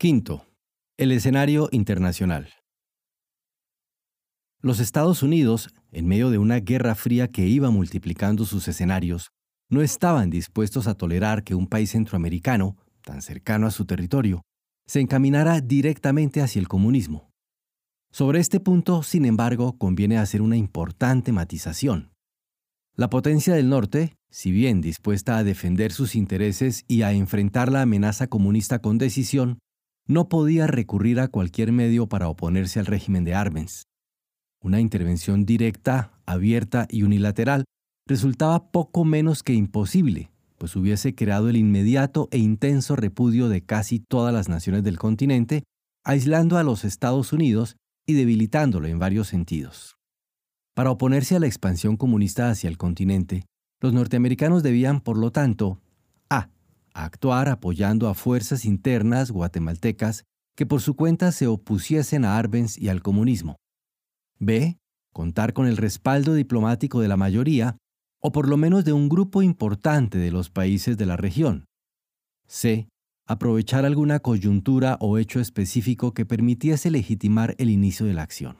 Quinto, el escenario internacional. Los Estados Unidos, en medio de una guerra fría que iba multiplicando sus escenarios, no estaban dispuestos a tolerar que un país centroamericano, tan cercano a su territorio, se encaminara directamente hacia el comunismo. Sobre este punto, sin embargo, conviene hacer una importante matización. La potencia del norte, si bien dispuesta a defender sus intereses y a enfrentar la amenaza comunista con decisión, no podía recurrir a cualquier medio para oponerse al régimen de Arbenz. Una intervención directa, abierta y unilateral resultaba poco menos que imposible, pues hubiese creado el inmediato e intenso repudio de casi todas las naciones del continente, aislando a los Estados Unidos y debilitándolo en varios sentidos. Para oponerse a la expansión comunista hacia el continente, los norteamericanos debían, por lo tanto. Actuar apoyando a fuerzas internas guatemaltecas que por su cuenta se opusiesen a Arbenz y al comunismo. b. contar con el respaldo diplomático de la mayoría, o por lo menos de un grupo importante de los países de la región. c aprovechar alguna coyuntura o hecho específico que permitiese legitimar el inicio de la acción.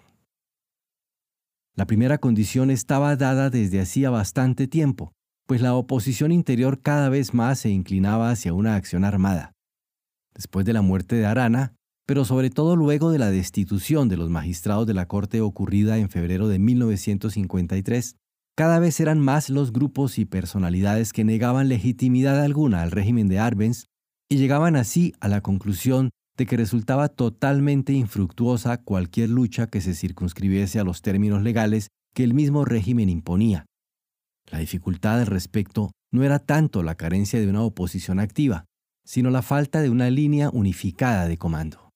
La primera condición estaba dada desde hacía bastante tiempo, pues la oposición interior cada vez más se inclinaba hacia una acción armada. Después de la muerte de Arana, pero sobre todo luego de la destitución de los magistrados de la Corte ocurrida en febrero de 1953, cada vez eran más los grupos y personalidades que negaban legitimidad alguna al régimen de Arbenz y llegaban así a la conclusión de que resultaba totalmente infructuosa cualquier lucha que se circunscribiese a los términos legales que el mismo régimen imponía. La dificultad al respecto no era tanto la carencia de una oposición activa, sino la falta de una línea unificada de comando.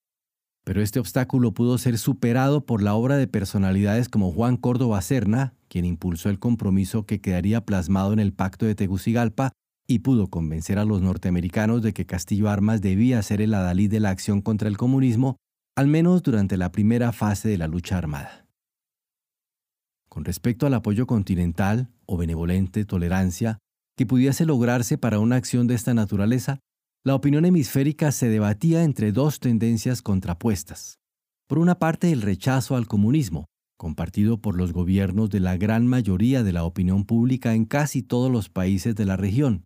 Pero este obstáculo pudo ser superado por la obra de personalidades como Juan Córdoba Serna, quien impulsó el compromiso que quedaría plasmado en el Pacto de Tegucigalpa y pudo convencer a los norteamericanos de que Castillo Armas debía ser el adalid de la acción contra el comunismo, al menos durante la primera fase de la lucha armada. Con respecto al apoyo continental o benevolente tolerancia que pudiese lograrse para una acción de esta naturaleza, la opinión hemisférica se debatía entre dos tendencias contrapuestas. Por una parte, el rechazo al comunismo, compartido por los gobiernos de la gran mayoría de la opinión pública en casi todos los países de la región,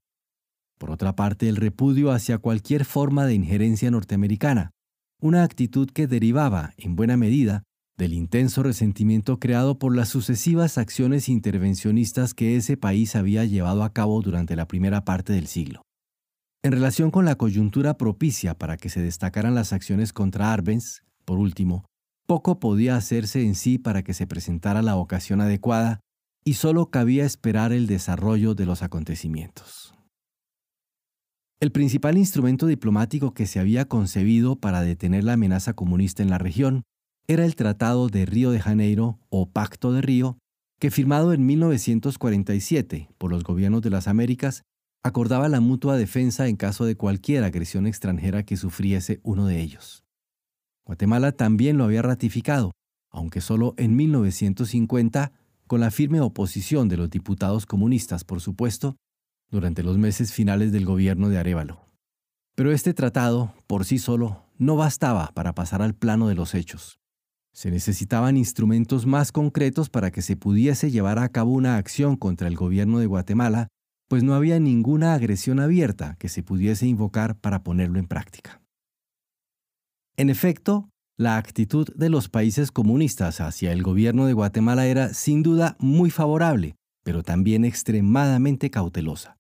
por otra parte, el repudio hacia cualquier forma de injerencia norteamericana, una actitud que derivaba, en buena medida, del intenso resentimiento creado por las sucesivas acciones intervencionistas que ese país había llevado a cabo durante la primera parte del siglo. En relación con la coyuntura propicia para que se destacaran las acciones contra Arbenz, por último, poco podía hacerse en sí para que se presentara la ocasión adecuada y solo cabía esperar el desarrollo de los acontecimientos. El principal instrumento diplomático que se había concebido para detener la amenaza comunista en la región era el Tratado de Río de Janeiro o Pacto de Río, que firmado en 1947 por los gobiernos de las Américas, acordaba la mutua defensa en caso de cualquier agresión extranjera que sufriese uno de ellos. Guatemala también lo había ratificado, aunque solo en 1950, con la firme oposición de los diputados comunistas, por supuesto, durante los meses finales del gobierno de Arevalo. Pero este tratado, por sí solo, no bastaba para pasar al plano de los hechos. Se necesitaban instrumentos más concretos para que se pudiese llevar a cabo una acción contra el gobierno de Guatemala, pues no había ninguna agresión abierta que se pudiese invocar para ponerlo en práctica. En efecto, la actitud de los países comunistas hacia el gobierno de Guatemala era sin duda muy favorable, pero también extremadamente cautelosa.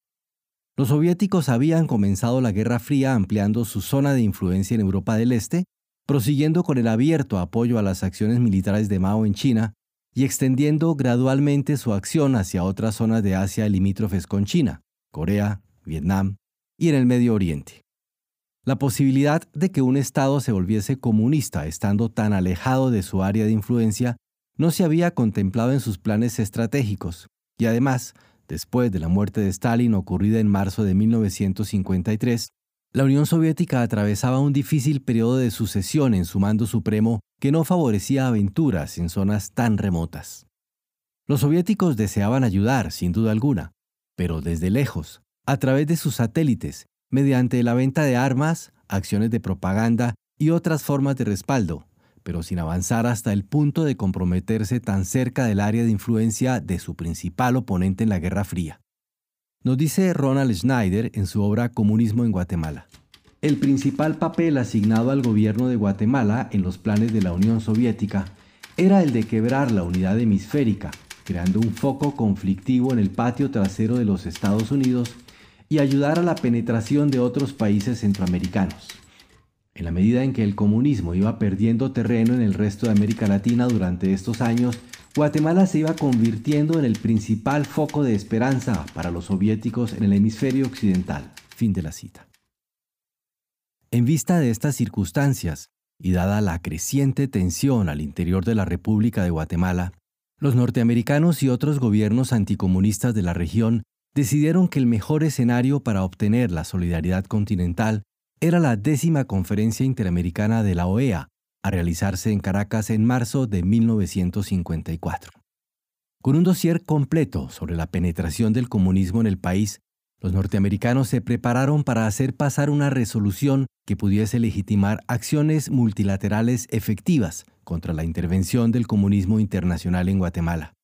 Los soviéticos habían comenzado la Guerra Fría ampliando su zona de influencia en Europa del Este, prosiguiendo con el abierto apoyo a las acciones militares de Mao en China y extendiendo gradualmente su acción hacia otras zonas de Asia limítrofes con China, Corea, Vietnam y en el Medio Oriente. La posibilidad de que un Estado se volviese comunista estando tan alejado de su área de influencia no se había contemplado en sus planes estratégicos, y además Después de la muerte de Stalin ocurrida en marzo de 1953, la Unión Soviética atravesaba un difícil periodo de sucesión en su mando supremo que no favorecía aventuras en zonas tan remotas. Los soviéticos deseaban ayudar, sin duda alguna, pero desde lejos, a través de sus satélites, mediante la venta de armas, acciones de propaganda y otras formas de respaldo, pero sin avanzar hasta el punto de comprometerse tan cerca del área de influencia de su principal oponente en la Guerra Fría. Nos dice Ronald Schneider en su obra Comunismo en Guatemala. El principal papel asignado al gobierno de Guatemala en los planes de la Unión Soviética era el de quebrar la unidad hemisférica, creando un foco conflictivo en el patio trasero de los Estados Unidos y ayudar a la penetración de otros países centroamericanos. En la medida en que el comunismo iba perdiendo terreno en el resto de América Latina durante estos años, Guatemala se iba convirtiendo en el principal foco de esperanza para los soviéticos en el hemisferio occidental. Fin de la cita. En vista de estas circunstancias, y dada la creciente tensión al interior de la República de Guatemala, los norteamericanos y otros gobiernos anticomunistas de la región decidieron que el mejor escenario para obtener la solidaridad continental era la décima conferencia interamericana de la OEA, a realizarse en Caracas en marzo de 1954. Con un dossier completo sobre la penetración del comunismo en el país, los norteamericanos se prepararon para hacer pasar una resolución que pudiese legitimar acciones multilaterales efectivas contra la intervención del comunismo internacional en Guatemala.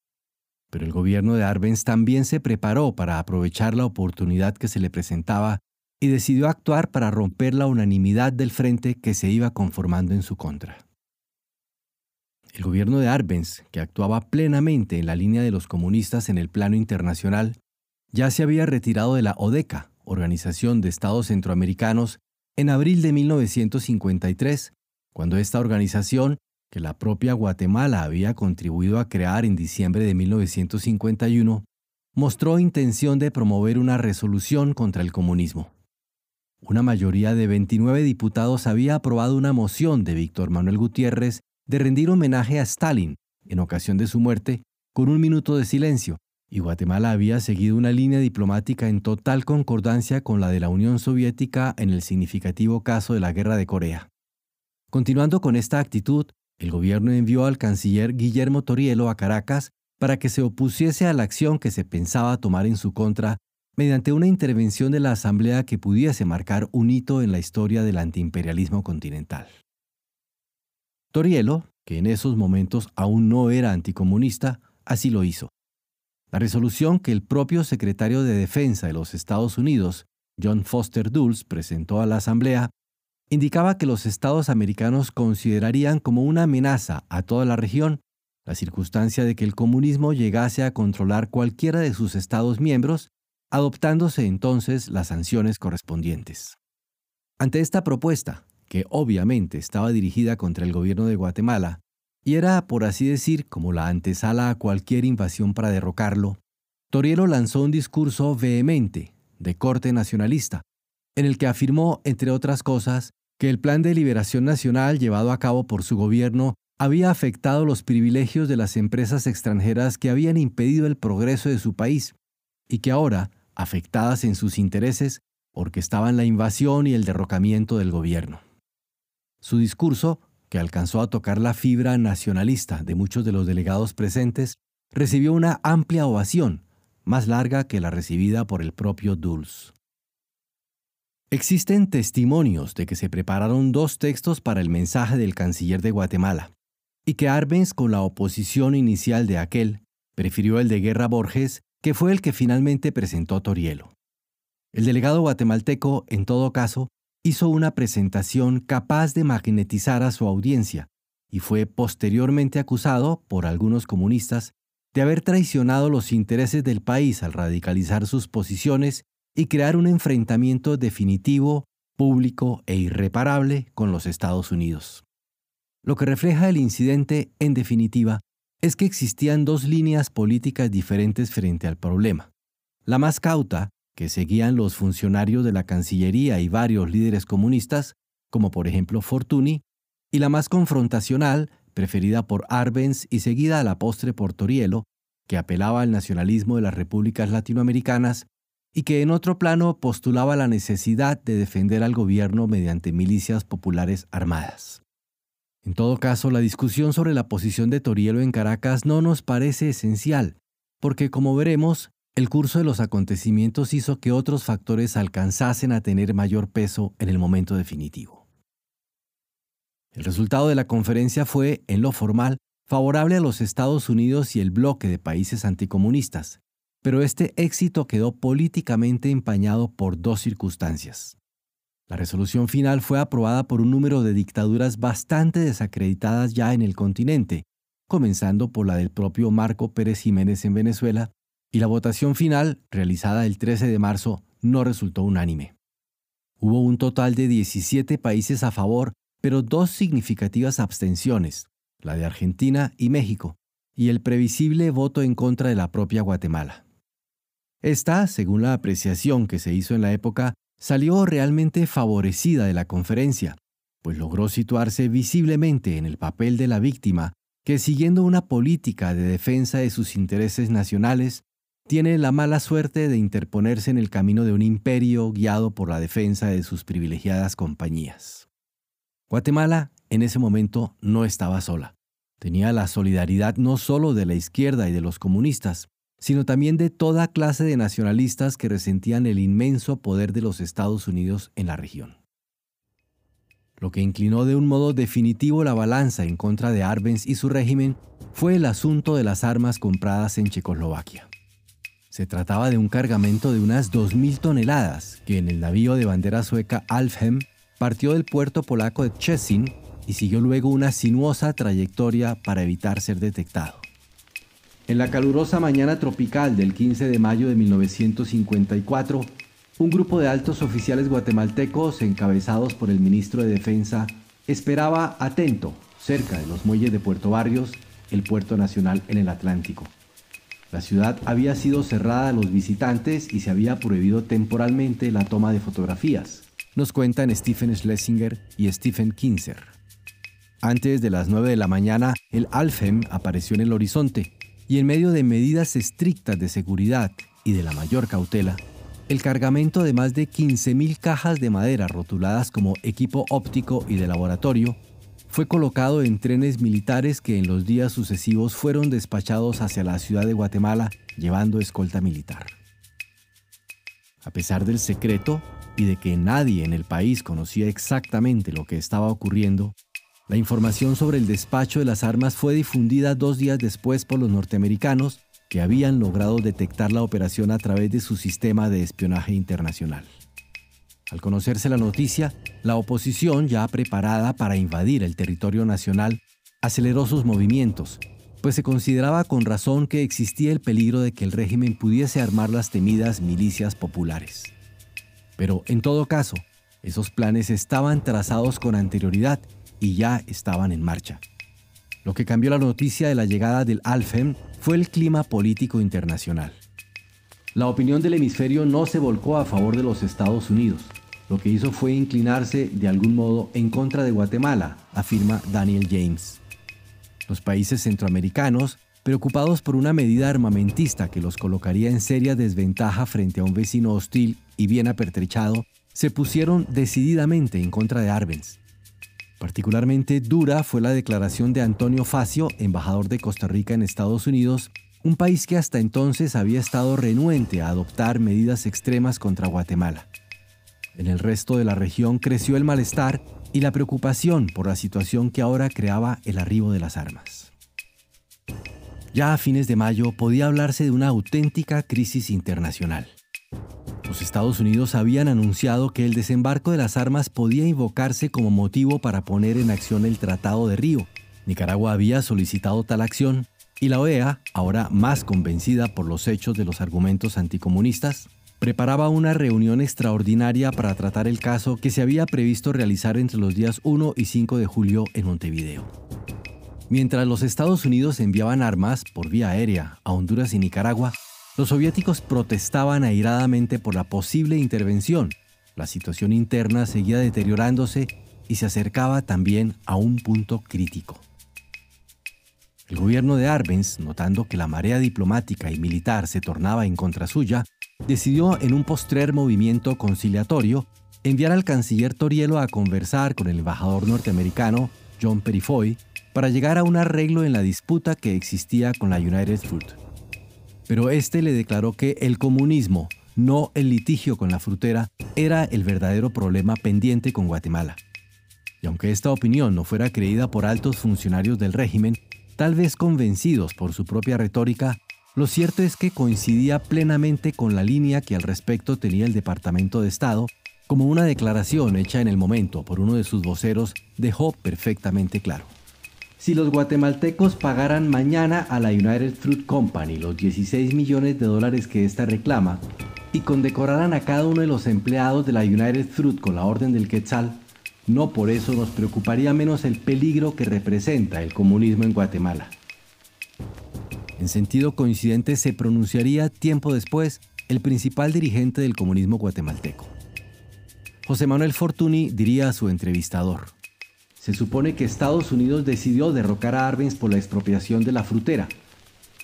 Pero el gobierno de Arbenz también se preparó para aprovechar la oportunidad que se le presentaba y decidió actuar para romper la unanimidad del frente que se iba conformando en su contra. El gobierno de Arbenz, que actuaba plenamente en la línea de los comunistas en el plano internacional, ya se había retirado de la ODECA, Organización de Estados Centroamericanos, en abril de 1953, cuando esta organización, que la propia Guatemala había contribuido a crear en diciembre de 1951, mostró intención de promover una resolución contra el comunismo una mayoría de 29 diputados había aprobado una moción de Víctor Manuel Gutiérrez de rendir homenaje a Stalin en ocasión de su muerte con un minuto de silencio, y Guatemala había seguido una línea diplomática en total concordancia con la de la Unión Soviética en el significativo caso de la Guerra de Corea. Continuando con esta actitud, el gobierno envió al canciller Guillermo Torielo a Caracas para que se opusiese a la acción que se pensaba tomar en su contra mediante una intervención de la Asamblea que pudiese marcar un hito en la historia del antiimperialismo continental. Torielo, que en esos momentos aún no era anticomunista, así lo hizo. La resolución que el propio secretario de Defensa de los Estados Unidos, John Foster Dulles, presentó a la Asamblea, indicaba que los estados americanos considerarían como una amenaza a toda la región la circunstancia de que el comunismo llegase a controlar cualquiera de sus estados miembros adoptándose entonces las sanciones correspondientes. Ante esta propuesta, que obviamente estaba dirigida contra el gobierno de Guatemala, y era, por así decir, como la antesala a cualquier invasión para derrocarlo, Torielo lanzó un discurso vehemente, de corte nacionalista, en el que afirmó, entre otras cosas, que el plan de liberación nacional llevado a cabo por su gobierno había afectado los privilegios de las empresas extranjeras que habían impedido el progreso de su país, y que ahora afectadas en sus intereses porque estaban la invasión y el derrocamiento del gobierno. Su discurso, que alcanzó a tocar la fibra nacionalista de muchos de los delegados presentes, recibió una amplia ovación, más larga que la recibida por el propio Dulles. Existen testimonios de que se prepararon dos textos para el mensaje del canciller de Guatemala, y que Arbenz, con la oposición inicial de aquel, prefirió el de Guerra Borges que fue el que finalmente presentó Torielo. El delegado guatemalteco, en todo caso, hizo una presentación capaz de magnetizar a su audiencia y fue posteriormente acusado por algunos comunistas de haber traicionado los intereses del país al radicalizar sus posiciones y crear un enfrentamiento definitivo, público e irreparable con los Estados Unidos. Lo que refleja el incidente, en definitiva, es que existían dos líneas políticas diferentes frente al problema. La más cauta, que seguían los funcionarios de la Cancillería y varios líderes comunistas, como por ejemplo Fortuny, y la más confrontacional, preferida por Arbenz y seguida a la postre por Torielo, que apelaba al nacionalismo de las repúblicas latinoamericanas y que en otro plano postulaba la necesidad de defender al gobierno mediante milicias populares armadas. En todo caso, la discusión sobre la posición de Torielo en Caracas no nos parece esencial, porque como veremos, el curso de los acontecimientos hizo que otros factores alcanzasen a tener mayor peso en el momento definitivo. El resultado de la conferencia fue, en lo formal, favorable a los Estados Unidos y el bloque de países anticomunistas, pero este éxito quedó políticamente empañado por dos circunstancias. La resolución final fue aprobada por un número de dictaduras bastante desacreditadas ya en el continente, comenzando por la del propio Marco Pérez Jiménez en Venezuela, y la votación final, realizada el 13 de marzo, no resultó unánime. Hubo un total de 17 países a favor, pero dos significativas abstenciones, la de Argentina y México, y el previsible voto en contra de la propia Guatemala. Esta, según la apreciación que se hizo en la época, salió realmente favorecida de la conferencia, pues logró situarse visiblemente en el papel de la víctima que siguiendo una política de defensa de sus intereses nacionales, tiene la mala suerte de interponerse en el camino de un imperio guiado por la defensa de sus privilegiadas compañías. Guatemala en ese momento no estaba sola. Tenía la solidaridad no solo de la izquierda y de los comunistas, sino también de toda clase de nacionalistas que resentían el inmenso poder de los Estados Unidos en la región. Lo que inclinó de un modo definitivo la balanza en contra de Arbenz y su régimen fue el asunto de las armas compradas en Checoslovaquia. Se trataba de un cargamento de unas 2.000 toneladas que en el navío de bandera sueca Alfhem partió del puerto polaco de Chesin y siguió luego una sinuosa trayectoria para evitar ser detectado. En la calurosa mañana tropical del 15 de mayo de 1954, un grupo de altos oficiales guatemaltecos, encabezados por el ministro de Defensa, esperaba atento, cerca de los muelles de Puerto Barrios, el puerto nacional en el Atlántico. La ciudad había sido cerrada a los visitantes y se había prohibido temporalmente la toma de fotografías, nos cuentan Stephen Schlesinger y Stephen Kinzer. Antes de las 9 de la mañana, el Alfem apareció en el horizonte, y en medio de medidas estrictas de seguridad y de la mayor cautela, el cargamento de más de 15.000 cajas de madera rotuladas como equipo óptico y de laboratorio fue colocado en trenes militares que en los días sucesivos fueron despachados hacia la ciudad de Guatemala llevando escolta militar. A pesar del secreto y de que nadie en el país conocía exactamente lo que estaba ocurriendo, la información sobre el despacho de las armas fue difundida dos días después por los norteamericanos que habían logrado detectar la operación a través de su sistema de espionaje internacional. Al conocerse la noticia, la oposición, ya preparada para invadir el territorio nacional, aceleró sus movimientos, pues se consideraba con razón que existía el peligro de que el régimen pudiese armar las temidas milicias populares. Pero en todo caso, esos planes estaban trazados con anterioridad y ya estaban en marcha. Lo que cambió la noticia de la llegada del Alfem fue el clima político internacional. La opinión del hemisferio no se volcó a favor de los Estados Unidos. Lo que hizo fue inclinarse de algún modo en contra de Guatemala, afirma Daniel James. Los países centroamericanos, preocupados por una medida armamentista que los colocaría en seria desventaja frente a un vecino hostil y bien apertrechado, se pusieron decididamente en contra de Arbenz. Particularmente dura fue la declaración de Antonio Facio, embajador de Costa Rica en Estados Unidos, un país que hasta entonces había estado renuente a adoptar medidas extremas contra Guatemala. En el resto de la región creció el malestar y la preocupación por la situación que ahora creaba el arribo de las armas. Ya a fines de mayo podía hablarse de una auténtica crisis internacional. Los Estados Unidos habían anunciado que el desembarco de las armas podía invocarse como motivo para poner en acción el Tratado de Río. Nicaragua había solicitado tal acción y la OEA, ahora más convencida por los hechos de los argumentos anticomunistas, preparaba una reunión extraordinaria para tratar el caso que se había previsto realizar entre los días 1 y 5 de julio en Montevideo. Mientras los Estados Unidos enviaban armas por vía aérea a Honduras y Nicaragua, los soviéticos protestaban airadamente por la posible intervención. La situación interna seguía deteriorándose y se acercaba también a un punto crítico. El gobierno de Arbenz, notando que la marea diplomática y militar se tornaba en contra suya, decidió en un postrer movimiento conciliatorio enviar al canciller Torielo a conversar con el embajador norteamericano John Perifoy para llegar a un arreglo en la disputa que existía con la United Fruit pero este le declaró que el comunismo, no el litigio con la frutera, era el verdadero problema pendiente con Guatemala. Y aunque esta opinión no fuera creída por altos funcionarios del régimen, tal vez convencidos por su propia retórica, lo cierto es que coincidía plenamente con la línea que al respecto tenía el Departamento de Estado, como una declaración hecha en el momento por uno de sus voceros dejó perfectamente claro. Si los guatemaltecos pagaran mañana a la United Fruit Company los 16 millones de dólares que ésta reclama y condecoraran a cada uno de los empleados de la United Fruit con la Orden del Quetzal, no por eso nos preocuparía menos el peligro que representa el comunismo en Guatemala. En sentido coincidente se pronunciaría tiempo después el principal dirigente del comunismo guatemalteco. José Manuel Fortuny diría a su entrevistador, se supone que Estados Unidos decidió derrocar a Arbenz por la expropiación de la frutera.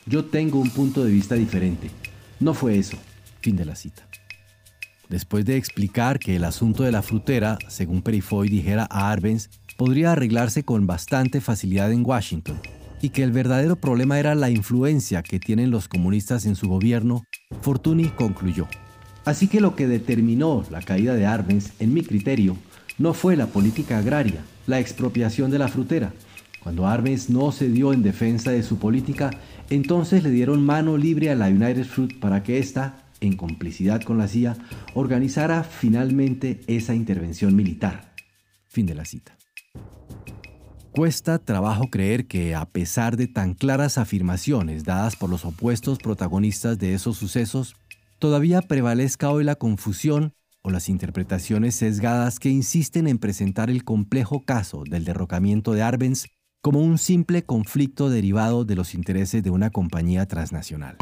Yo tengo un punto de vista diferente. No fue eso. Fin de la cita. Después de explicar que el asunto de la frutera, según Perifoy dijera a Arbenz, podría arreglarse con bastante facilidad en Washington, y que el verdadero problema era la influencia que tienen los comunistas en su gobierno, Fortuny concluyó. Así que lo que determinó la caída de Arbenz, en mi criterio, no fue la política agraria, la expropiación de la frutera. Cuando Arbenz no se dio en defensa de su política, entonces le dieron mano libre a la United Fruit para que ésta, en complicidad con la CIA, organizara finalmente esa intervención militar. Fin de la cita. Cuesta trabajo creer que, a pesar de tan claras afirmaciones dadas por los opuestos protagonistas de esos sucesos, todavía prevalezca hoy la confusión o las interpretaciones sesgadas que insisten en presentar el complejo caso del derrocamiento de Arbenz como un simple conflicto derivado de los intereses de una compañía transnacional.